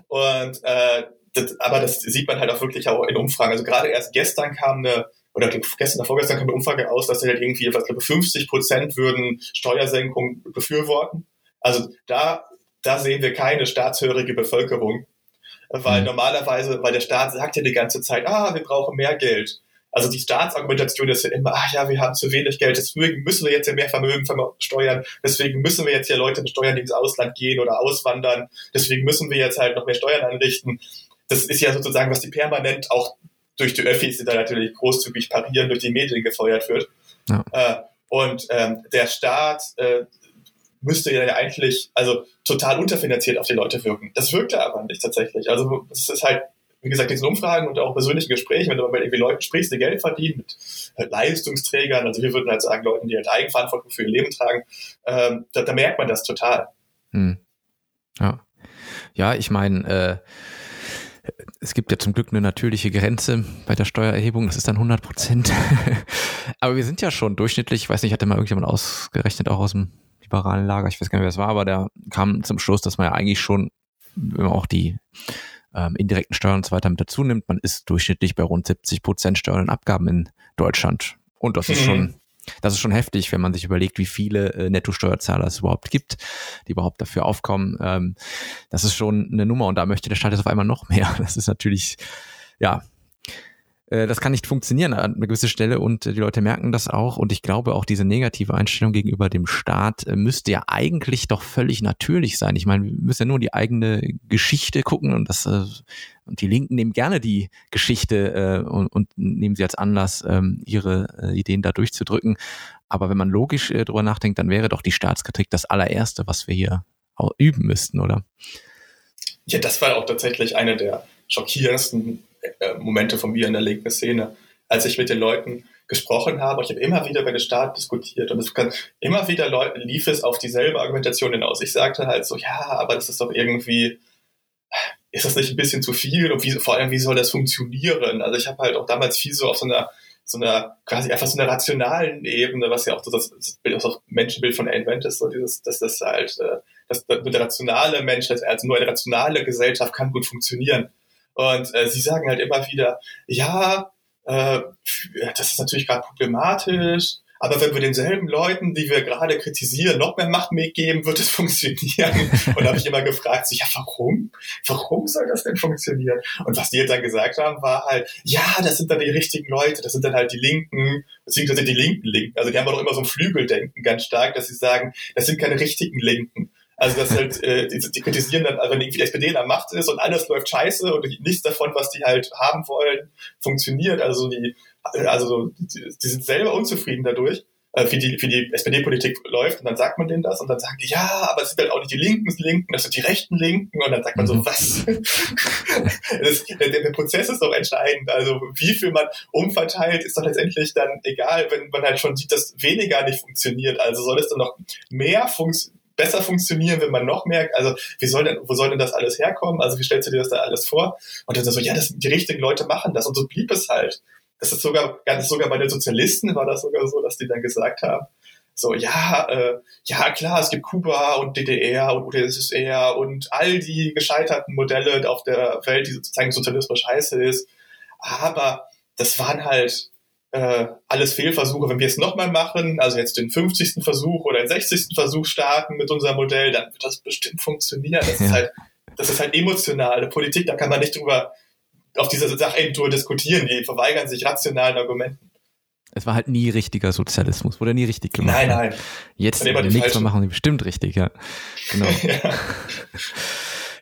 und äh, das, aber das sieht man halt auch wirklich auch in Umfragen. Also gerade erst gestern kam eine oder gestern oder vorgestern kam eine Umfrage aus, dass halt irgendwie, was glaube 50 Prozent würden Steuersenkung befürworten. Also da, da sehen wir keine staatshörige Bevölkerung, weil mhm. normalerweise, weil der Staat sagt ja die ganze Zeit, ah, wir brauchen mehr Geld. Also die Staatsargumentation ist ja immer, ach ja, wir haben zu wenig Geld, deswegen müssen wir jetzt ja mehr Vermögen steuern, deswegen müssen wir jetzt ja Leute besteuern, die ins Ausland gehen oder auswandern, deswegen müssen wir jetzt halt noch mehr Steuern anrichten. Das ist ja sozusagen, was die permanent auch durch die Öffis, die da natürlich großzügig parieren, durch die Medien gefeuert wird. Ja. Äh, und ähm, der Staat äh, müsste ja eigentlich also total unterfinanziert auf die Leute wirken. Das wirkt er aber nicht tatsächlich. Also es ist halt, wie gesagt, diesen Umfragen und auch persönlichen Gesprächen, wenn du mit irgendwie Leuten sprichst, die Geld verdienen, mit äh, Leistungsträgern, also wir würden halt sagen, Leuten, die halt Eigenverantwortung für ihr Leben tragen, ähm, da, da merkt man das total. Hm. Ja. Ja, ich meine, äh, es gibt ja zum Glück eine natürliche Grenze bei der Steuererhebung, das ist dann 100 Prozent. aber wir sind ja schon durchschnittlich, ich weiß nicht, hatte mal irgendjemand ausgerechnet, auch aus dem liberalen Lager, ich weiß gar nicht, wer es war, aber der kam zum Schluss, dass man ja eigentlich schon, wenn man auch die ähm, indirekten Steuern und so weiter mit dazu nimmt, man ist durchschnittlich bei rund 70 Prozent Steuern und Abgaben in Deutschland. Und das ist schon, das ist schon heftig, wenn man sich überlegt, wie viele äh, Netto-Steuerzahler es überhaupt gibt, die überhaupt dafür aufkommen. Ähm, das ist schon eine Nummer und da möchte der Staat jetzt auf einmal noch mehr. Das ist natürlich, ja, das kann nicht funktionieren an einer gewissen Stelle und äh, die Leute merken das auch und ich glaube auch diese negative Einstellung gegenüber dem Staat äh, müsste ja eigentlich doch völlig natürlich sein. Ich meine, wir müssen ja nur die eigene Geschichte gucken und das und die Linken nehmen gerne die Geschichte und, und nehmen sie als Anlass, ähm, ihre Ideen da durchzudrücken. Aber wenn man logisch drüber nachdenkt, dann wäre doch die Staatskritik das allererste, was wir hier üben müssten, oder? Ja, das war auch tatsächlich eine der schockierendsten äh, Momente von mir in der linken Szene, als ich mit den Leuten gesprochen habe. Ich habe immer wieder über den Staat diskutiert und es kann, immer wieder Leute, lief es auf dieselbe Argumentation hinaus. Ich sagte halt so, ja, aber das ist doch irgendwie, ist das nicht ein bisschen zu viel und wie, vor allem, wie soll das funktionieren? Also ich habe halt auch damals viel so auf so einer, so einer, quasi einfach so einer rationalen Ebene, was ja auch so das, das, Bild, das Menschenbild von Ayn ist, so dieses, dass das halt, äh, dass der rationale Mensch, also nur eine rationale Gesellschaft kann gut funktionieren. Und äh, sie sagen halt immer wieder, ja, äh, das ist natürlich gerade problematisch, aber wenn wir denselben Leuten, die wir gerade kritisieren, noch mehr Macht mitgeben, wird es funktionieren. Und da habe ich immer gefragt, so, ja, warum? Warum soll das denn funktionieren? Und was die dann gesagt haben, war halt, ja, das sind dann die richtigen Leute, das sind dann halt die Linken, beziehungsweise die linken Linken. Also die haben auch immer so ein Flügeldenken ganz stark, dass sie sagen, das sind keine richtigen Linken. Also das halt, äh, die, die kritisieren dann, also wenn irgendwie die SPD in der Macht ist und alles läuft scheiße und nichts davon, was die halt haben wollen, funktioniert. Also die, also die, die sind selber unzufrieden dadurch, äh, wie die, wie die SPD-Politik läuft. Und dann sagt man denen das und dann sagen die, ja, aber es sind halt auch nicht die linken Linken, das sind die rechten Linken. Und dann sagt man so, mhm. was? das, der, der Prozess ist doch entscheidend. Also wie viel man umverteilt, ist doch letztendlich dann egal, wenn man halt schon sieht, dass weniger nicht funktioniert. Also soll es dann noch mehr funktionieren? Besser funktionieren, wenn man noch mehr, also wie soll denn, wo soll denn das alles herkommen? Also wie stellst du dir das da alles vor? Und dann so, ja, das, die richtigen Leute machen das und so blieb es halt. Das ist sogar, ganz sogar bei den Sozialisten war das sogar so, dass die dann gesagt haben, so, ja, äh, ja, klar, es gibt Kuba und DDR und UdSSR und all die gescheiterten Modelle auf der Welt, die sozusagen Sozialismus scheiße ist. Aber das waren halt äh, alles Fehlversuche. Wenn wir es nochmal machen, also jetzt den 50. Versuch oder den 60. Versuch starten mit unserem Modell, dann wird das bestimmt funktionieren. Das ja. ist halt, das ist halt emotionale Politik, da kann man nicht drüber auf diese Sachentour diskutieren, die verweigern sich rationalen Argumenten. Es war halt nie richtiger Sozialismus, wurde nie richtig gemacht. Nein, nein. Jetzt nächstes Mal machen sie bestimmt richtig, ja. Genau. ja.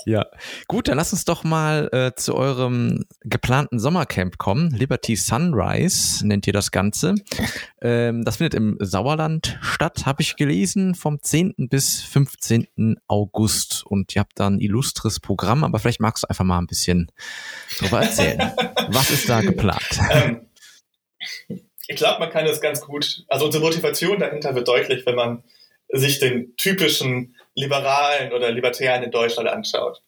Ja, gut, dann lass uns doch mal äh, zu eurem geplanten Sommercamp kommen. Liberty Sunrise nennt ihr das Ganze. Ähm, das findet im Sauerland statt, habe ich gelesen, vom 10. bis 15. August. Und ihr habt da ein illustres Programm, aber vielleicht magst du einfach mal ein bisschen darüber erzählen. Was ist da geplant? Ähm, ich glaube, man kann das ganz gut, also unsere Motivation dahinter wird deutlich, wenn man sich den typischen Liberalen oder Libertären in Deutschland anschaut.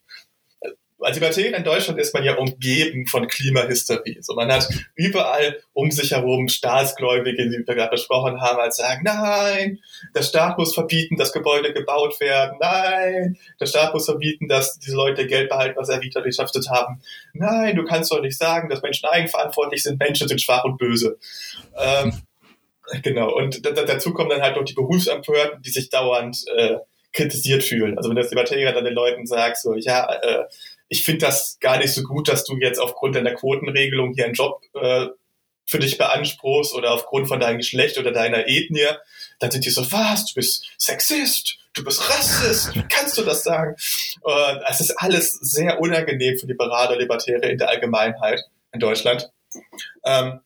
Als Libertärer in Deutschland ist man ja umgeben von Klimahysterie. So, man hat überall um sich herum Staatsgläubige, die wir gerade besprochen haben, als sagen, nein, der Staat muss verbieten, dass Gebäude gebaut werden. Nein, der Staat muss verbieten, dass diese Leute Geld behalten, was sie erwirtschaftet haben. Nein, du kannst doch nicht sagen, dass Menschen eigenverantwortlich sind. Menschen sind schwach und böse. Ähm, genau. Und dazu kommen dann halt noch die Berufsempörten, die sich dauernd äh, kritisiert fühlen. Also wenn das Libertärer dann den Leuten sagt, so, ja, äh, ich finde das gar nicht so gut, dass du jetzt aufgrund deiner Quotenregelung hier einen Job äh, für dich beanspruchst oder aufgrund von deinem Geschlecht oder deiner Ethnie, dann sind die so, was, du bist Sexist, du bist Rassist, wie kannst du das sagen? Und es ist alles sehr unangenehm für liberale Libertäre in der Allgemeinheit in Deutschland. Ähm,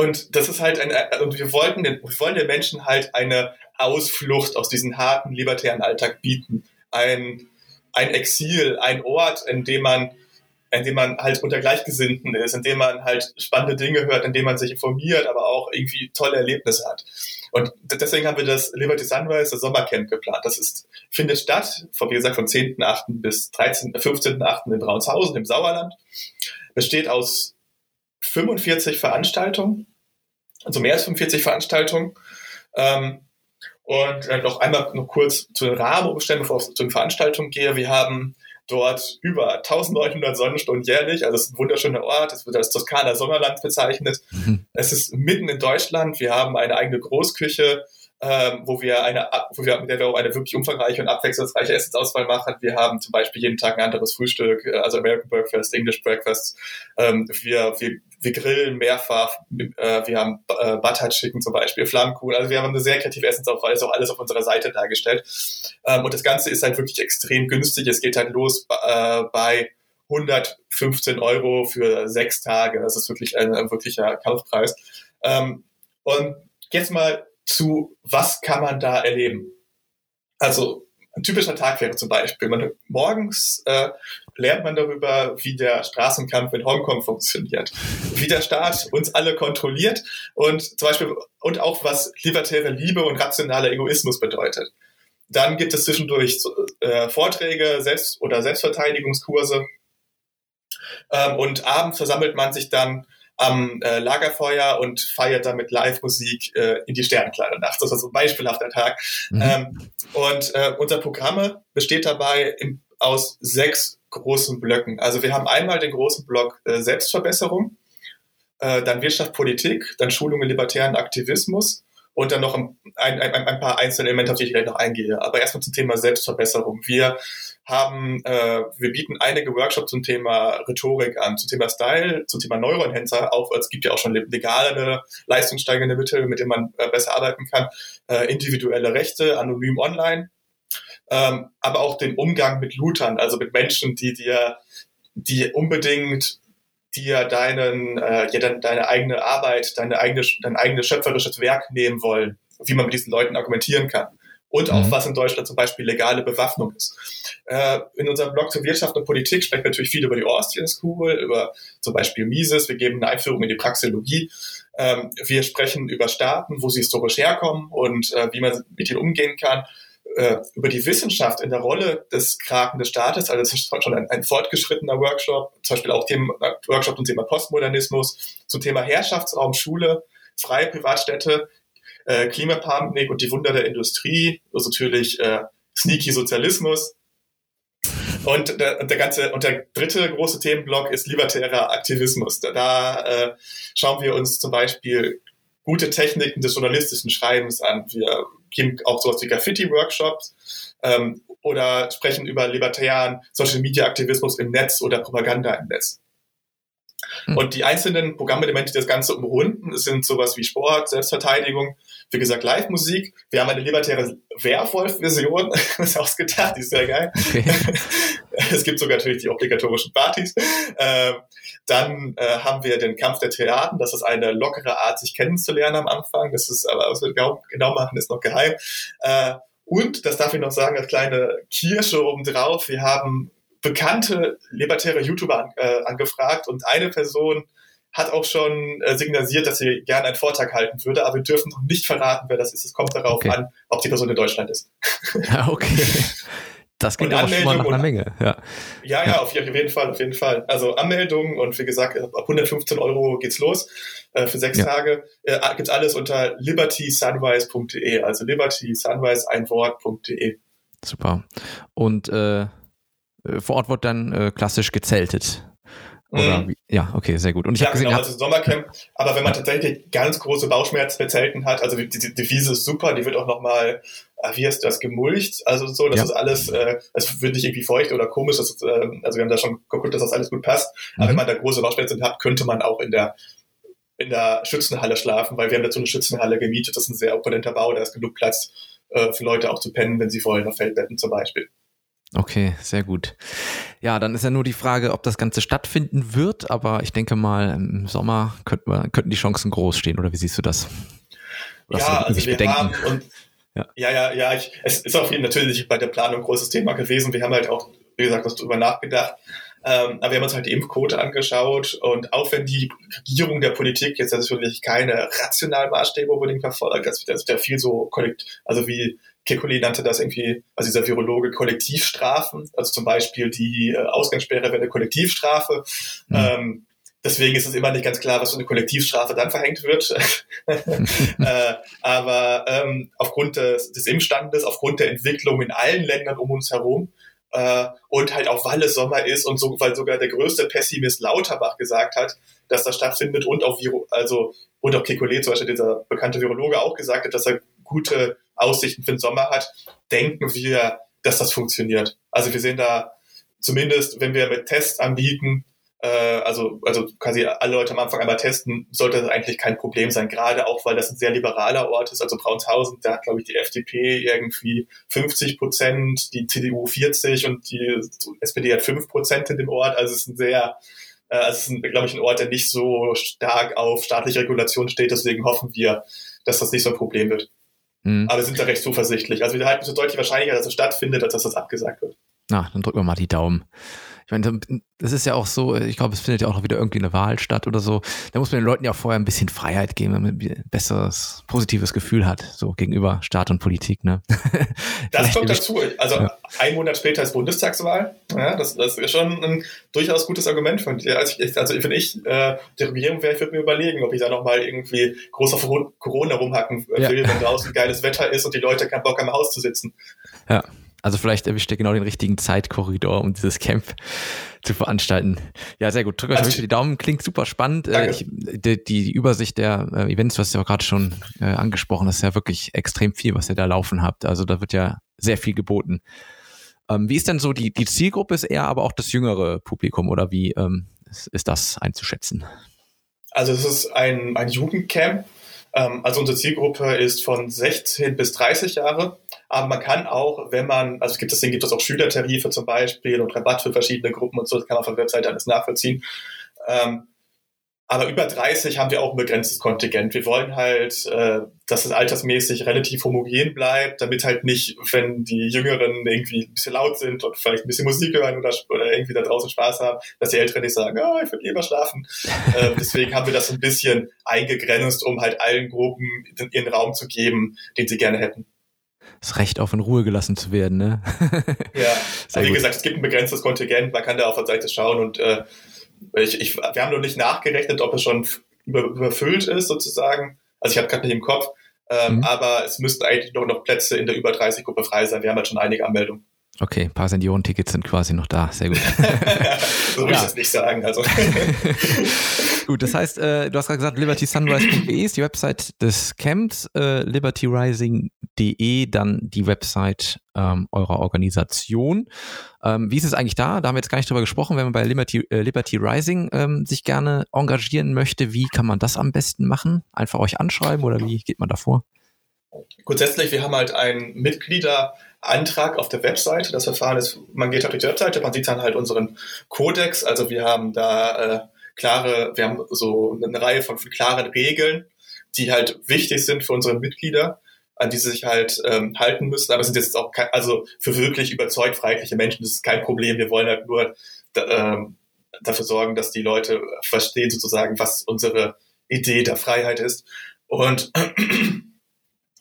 und das ist halt ein, und wir wollten den, wir wollen den Menschen halt eine Ausflucht aus diesem harten libertären Alltag bieten. Ein, ein Exil, ein Ort, in dem man, in dem man halt unter Gleichgesinnten ist, in dem man halt spannende Dinge hört, in dem man sich informiert, aber auch irgendwie tolle Erlebnisse hat. Und deswegen haben wir das Liberty Sunrise, Sommercamp geplant. Das ist, findet statt, von, wie gesagt, vom 10.8. bis 13, 15.8. in Braunshausen im Sauerland. Besteht aus 45 Veranstaltungen, also mehr als 45 Veranstaltungen. Ähm, und äh, noch einmal noch kurz zu den Rahmenumständen, bevor ich zu den Veranstaltungen gehe. Wir haben dort über 1900 Sonnenstunden jährlich. Also es ist ein wunderschöner Ort. Es wird als Toskana Sommerland bezeichnet. Mhm. Es ist mitten in Deutschland. Wir haben eine eigene Großküche ähm, wo wir eine, wo wir, mit der wir auch eine wirklich umfangreiche und abwechslungsreiche Essensauswahl machen. Wir haben zum Beispiel jeden Tag ein anderes Frühstück, äh, also American Breakfast, English Breakfast. Ähm, wir, wir, wir grillen mehrfach. Äh, wir haben äh, Butter Chicken zum Beispiel, Flammkuchen. Also wir haben eine sehr kreative Essensauswahl, ist auch alles auf unserer Seite dargestellt. Ähm, und das Ganze ist halt wirklich extrem günstig. Es geht halt los äh, bei 115 Euro für sechs Tage. Das ist wirklich ein, ein wirklicher Kaufpreis. Ähm, und jetzt mal zu, was kann man da erleben? Also ein typischer Tag wäre zum Beispiel, man, morgens äh, lernt man darüber, wie der Straßenkampf in Hongkong funktioniert, wie der Staat uns alle kontrolliert und zum Beispiel und auch was libertäre Liebe und rationaler Egoismus bedeutet. Dann gibt es zwischendurch äh, Vorträge selbst oder Selbstverteidigungskurse ähm, und abends versammelt man sich dann am äh, Lagerfeuer und feiert damit Live-Musik äh, in die Sternenklare Nacht. Das ist so ein beispielhafter Tag. Mhm. Ähm, und äh, unser Programm besteht dabei im, aus sechs großen Blöcken. Also wir haben einmal den großen Block äh, Selbstverbesserung, äh, dann Wirtschaft, Politik, dann Schulung in libertären Aktivismus und dann noch ein, ein, ein, ein paar einzelne Elemente, auf die ich gleich noch eingehe. Aber erstmal zum Thema Selbstverbesserung. Wir haben, äh, wir bieten einige Workshops zum Thema Rhetorik an, zum Thema Style, zum Thema Neuroenhancer, auch es gibt ja auch schon legale, leistungssteigende Mittel, mit denen man äh, besser arbeiten kann, äh, individuelle Rechte, anonym online, ähm, aber auch den Umgang mit Lootern, also mit Menschen, die dir, die unbedingt dir deinen, äh, ja, deine, deine eigene Arbeit, deine eigene, dein eigenes schöpferisches Werk nehmen wollen, wie man mit diesen Leuten argumentieren kann und auch mhm. was in Deutschland zum Beispiel legale Bewaffnung ist. Äh, in unserem Blog zur Wirtschaft und Politik sprechen wir natürlich viel über die Austrian School, über zum Beispiel Mises. Wir geben eine Einführung in die Praxeologie. Ähm, wir sprechen über Staaten, wo sie historisch herkommen und äh, wie man mit ihnen umgehen kann. Äh, über die Wissenschaft in der Rolle des Kraken des Staates, also das ist schon ein, ein fortgeschrittener Workshop, zum Beispiel auch dem Workshop zum Thema Postmodernismus, zum Thema Herrschaftsraum, Schule, freie Privatstädte, äh, und die Wunder der Industrie, also natürlich äh, Sneaky Sozialismus. Und der, der ganze und der dritte große Themenblock ist libertärer Aktivismus. Da, da äh, schauen wir uns zum Beispiel gute Techniken des journalistischen Schreibens an. Wir geben auch sowas wie Graffiti-Workshops ähm, oder sprechen über libertären Social Media Aktivismus im Netz oder Propaganda im Netz. Hm. Und die einzelnen Programmelemente, die das Ganze umrunden, sind sowas wie Sport, Selbstverteidigung, wie gesagt, Live-Musik. Wir haben eine libertäre Werwolf-Version ausgedacht, die ist sehr geil. Okay. es gibt sogar natürlich die obligatorischen Partys. Äh, dann äh, haben wir den Kampf der Triaden. Das ist eine lockere Art, sich kennenzulernen am Anfang. Das ist aber, was wir genau, genau machen, ist noch geheim. Äh, und, das darf ich noch sagen, als kleine Kirsche obendrauf, wir haben bekannte libertäre YouTuber an, äh, angefragt und eine Person hat auch schon äh, signalisiert, dass sie gerne einen Vortrag halten würde, aber wir dürfen noch nicht verraten, wer das ist. Es kommt darauf okay. an, ob die Person in Deutschland ist. Ja, okay. Das geht aber schon mal nach einer Menge. Ja, ja, ja, auf jeden Fall, auf jeden Fall. Also Anmeldung und wie gesagt, ab 115 Euro geht's los äh, für sechs ja. Tage. Äh, gibt's alles unter libertysunrise.de, also libertysunrise ein Wort.de. Super. Und äh, vor Ort wird dann äh, klassisch gezeltet. Oder mhm. Ja, okay, sehr gut. Und ich ja, habe gesehen, genau, also Sommercamp. Aber wenn man tatsächlich ganz große Bauchschmerzen mit Zelten hat, also die, die, die Wiese ist super, die wird auch nochmal, äh, wie heißt das, gemulcht. Also so, das ja. ist alles, äh, es wird nicht irgendwie feucht oder komisch. Das ist, äh, also wir haben da schon geguckt, dass das alles gut passt. Aber mhm. wenn man da große Bauchschmerzen hat, könnte man auch in der in der Schützenhalle schlafen, weil wir haben dazu eine Schützenhalle gemietet. Das ist ein sehr opulenter Bau, da ist genug Platz äh, für Leute auch zu pennen, wenn sie wollen, auf Feldbetten zum Beispiel. Okay, sehr gut. Ja, dann ist ja nur die Frage, ob das Ganze stattfinden wird, aber ich denke mal, im Sommer könnten, wir, könnten die Chancen groß stehen, oder wie siehst du das? Was ja, also wir bedenken? haben und ja, ja, ja, ja ich, es ist auf jeden Fall natürlich bei der Planung ein großes Thema gewesen. Wir haben halt auch, wie gesagt, was darüber nachgedacht. Ähm, aber wir haben uns halt die Impfquote angeschaut und auch wenn die Regierung der Politik jetzt natürlich keine rationalen Maßstäbe unbedingt verfolgt, das wird ja viel so also wie Kekulé nannte das irgendwie, also dieser Virologe, Kollektivstrafen. Also zum Beispiel die äh, Ausgangssperre wäre eine Kollektivstrafe. Mhm. Ähm, deswegen ist es immer nicht ganz klar, was für eine Kollektivstrafe dann verhängt wird. äh, aber ähm, aufgrund des, des Impfstandes, aufgrund der Entwicklung in allen Ländern um uns herum, äh, und halt auch weil es Sommer ist und so, weil sogar der größte Pessimist Lauterbach gesagt hat, dass das stattfindet und auch Viro, also und auch Kekulé, zum Beispiel dieser bekannte Virologe, auch gesagt hat, dass er gute Aussichten für den Sommer hat, denken wir, dass das funktioniert. Also wir sehen da zumindest, wenn wir mit Tests anbieten, äh, also, also quasi alle Leute am Anfang einmal testen, sollte das eigentlich kein Problem sein, gerade auch, weil das ein sehr liberaler Ort ist. Also Braunsthausen, da hat, glaube ich, die FDP irgendwie 50 Prozent, die CDU 40 und die SPD hat 5 Prozent in dem Ort. Also es ist ein sehr, äh, also es ist, glaube ich, ein Ort, der nicht so stark auf staatliche Regulation steht. Deswegen hoffen wir, dass das nicht so ein Problem wird. Mhm. Aber wir sind da recht zuversichtlich. Also wir halten es deutlich wahrscheinlicher, dass es stattfindet, als dass das abgesagt wird. Na, dann drücken wir mal die Daumen. Ich meine, das ist ja auch so, ich glaube, es findet ja auch noch wieder irgendwie eine Wahl statt oder so. Da muss man den Leuten ja auch vorher ein bisschen Freiheit geben, wenn man ein besseres, positives Gefühl hat, so gegenüber Staat und Politik. Ne? Das kommt dazu. Also ja. ein Monat später ist Bundestagswahl. Ja, das, das ist schon ein durchaus gutes Argument von dir. Also, ich, also wenn ich äh, die Regierung wäre, ich würde mir überlegen, ob ich da nochmal irgendwie groß auf Corona rumhacken will, ja. wenn draußen geiles Wetter ist und die Leute keinen Bock haben, im Haus zu sitzen. Ja, also vielleicht erwischt ihr genau den richtigen Zeitkorridor, um dieses Camp zu veranstalten. Ja, sehr gut. Drückt euch also, die Daumen, klingt super spannend. Äh, ich, die, die, Übersicht der äh, Events, was auch gerade schon äh, angesprochen hast, ist ja wirklich extrem viel, was ihr da laufen habt. Also da wird ja sehr viel geboten. Ähm, wie ist denn so die, die Zielgruppe ist eher aber auch das jüngere Publikum oder wie ähm, ist, ist das einzuschätzen? Also es ist ein, ein Jugendcamp. Ähm, also unsere Zielgruppe ist von 16 bis 30 Jahre. Aber man kann auch, wenn man, also gibt es, gibt es auch Schülertarife zum Beispiel und Rabatt für verschiedene Gruppen und so, das kann man von der Webseite alles nachvollziehen. Aber über 30 haben wir auch ein begrenztes Kontingent. Wir wollen halt, äh, dass es altersmäßig relativ homogen bleibt, damit halt nicht, wenn die Jüngeren irgendwie ein bisschen laut sind und vielleicht ein bisschen Musik hören oder, oder irgendwie da draußen Spaß haben, dass die Älteren nicht sagen, oh, ich will lieber schlafen. äh, deswegen haben wir das ein bisschen eingegrenzt, um halt allen Gruppen ihren Raum zu geben, den sie gerne hätten das Recht auf in Ruhe gelassen zu werden, ne? ja, also wie gut. gesagt, es gibt ein begrenztes Kontingent, man kann da auf der Seite schauen und äh, ich, ich, wir haben noch nicht nachgerechnet, ob es schon über, überfüllt ist sozusagen. Also ich habe gerade nicht im Kopf, ähm, mhm. aber es müssten eigentlich noch, noch Plätze in der über 30 Gruppe frei sein. Wir haben halt schon einige Anmeldungen. Okay, ein paar Seniorentickets sind quasi noch da. Sehr gut. so will ja. ich das nicht sagen. Also. gut, das heißt, äh, du hast gerade gesagt, libertysunrise.de ist die Website des Camps, äh, libertyrising.de dann die Website ähm, eurer Organisation. Ähm, wie ist es eigentlich da? Da haben wir jetzt gar nicht drüber gesprochen. Wenn man bei Liberty, äh, Liberty Rising ähm, sich gerne engagieren möchte, wie kann man das am besten machen? Einfach euch anschreiben oder wie geht man da vor? Grundsätzlich, wir haben halt ein Mitglieder- Antrag auf der Webseite. Das Verfahren ist, man geht auf die Webseite, man sieht dann halt unseren Kodex. Also wir haben da äh, klare, wir haben so eine Reihe von, von klaren Regeln, die halt wichtig sind für unsere Mitglieder, an die sie sich halt ähm, halten müssen. Aber sind jetzt auch kein, also für wirklich überzeugt freiheitliche Menschen, das ist kein Problem. Wir wollen halt nur da, ähm, dafür sorgen, dass die Leute verstehen sozusagen, was unsere Idee der Freiheit ist. Und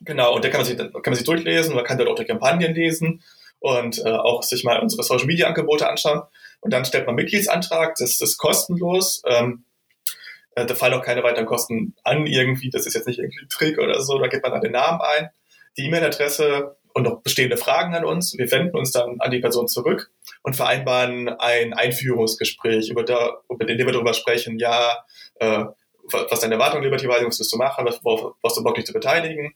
Genau, und da kann man sich, kann man sich durchlesen, man kann dort auch die Kampagnen lesen und äh, auch sich mal unsere Social Media Angebote anschauen. Und dann stellt man Mitgliedsantrag, das ist kostenlos. Ähm, äh, da fallen auch keine weiteren Kosten an irgendwie, das ist jetzt nicht irgendwie ein Trick oder so, da gibt man dann den Namen ein, die E-Mail-Adresse und noch bestehende Fragen an uns. Wir wenden uns dann an die Person zurück und vereinbaren ein Einführungsgespräch, über, da, über den wir darüber sprechen, ja, äh, was deine Erwartung Liberty Rising, was willst du machen, was, worauf, was du Bock dich zu beteiligen,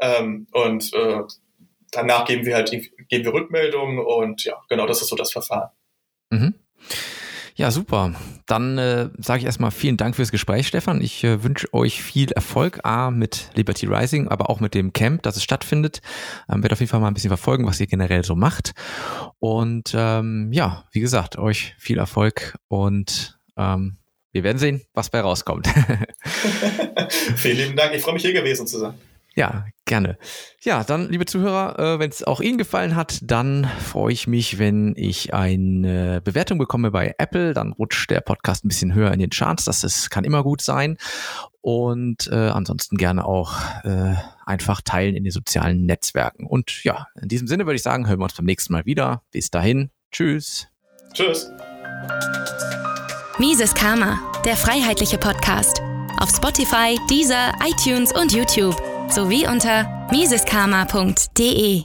ähm, und äh, danach geben wir halt geben wir Rückmeldungen und ja, genau, das ist so das Verfahren. Mhm. Ja, super. Dann äh, sage ich erstmal vielen Dank fürs Gespräch, Stefan. Ich äh, wünsche euch viel Erfolg, A, mit Liberty Rising, aber auch mit dem Camp, dass es stattfindet. Ähm, werde auf jeden Fall mal ein bisschen verfolgen, was ihr generell so macht. Und ähm, ja, wie gesagt, euch viel Erfolg und ähm, wir werden sehen, was bei rauskommt. Vielen lieben Dank. Ich freue mich, hier gewesen zu sein. Ja, gerne. Ja, dann, liebe Zuhörer, äh, wenn es auch Ihnen gefallen hat, dann freue ich mich, wenn ich eine Bewertung bekomme bei Apple. Dann rutscht der Podcast ein bisschen höher in den Charts. Das ist, kann immer gut sein. Und äh, ansonsten gerne auch äh, einfach teilen in den sozialen Netzwerken. Und ja, in diesem Sinne würde ich sagen, hören wir uns beim nächsten Mal wieder. Bis dahin. Tschüss. Tschüss. Mises Karma, der freiheitliche Podcast. Auf Spotify, Deezer, iTunes und YouTube sowie unter miseskarma.de.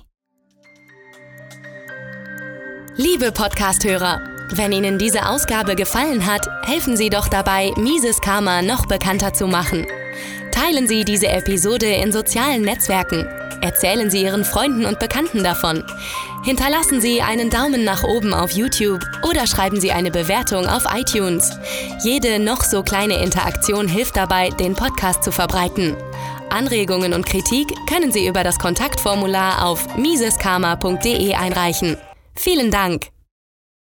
Liebe Podcasthörer, wenn Ihnen diese Ausgabe gefallen hat, helfen Sie doch dabei, Mises Karma noch bekannter zu machen. Teilen Sie diese Episode in sozialen Netzwerken. Erzählen Sie Ihren Freunden und Bekannten davon. Hinterlassen Sie einen Daumen nach oben auf YouTube oder schreiben Sie eine Bewertung auf iTunes. Jede noch so kleine Interaktion hilft dabei, den Podcast zu verbreiten. Anregungen und Kritik können Sie über das Kontaktformular auf miseskarma.de einreichen. Vielen Dank!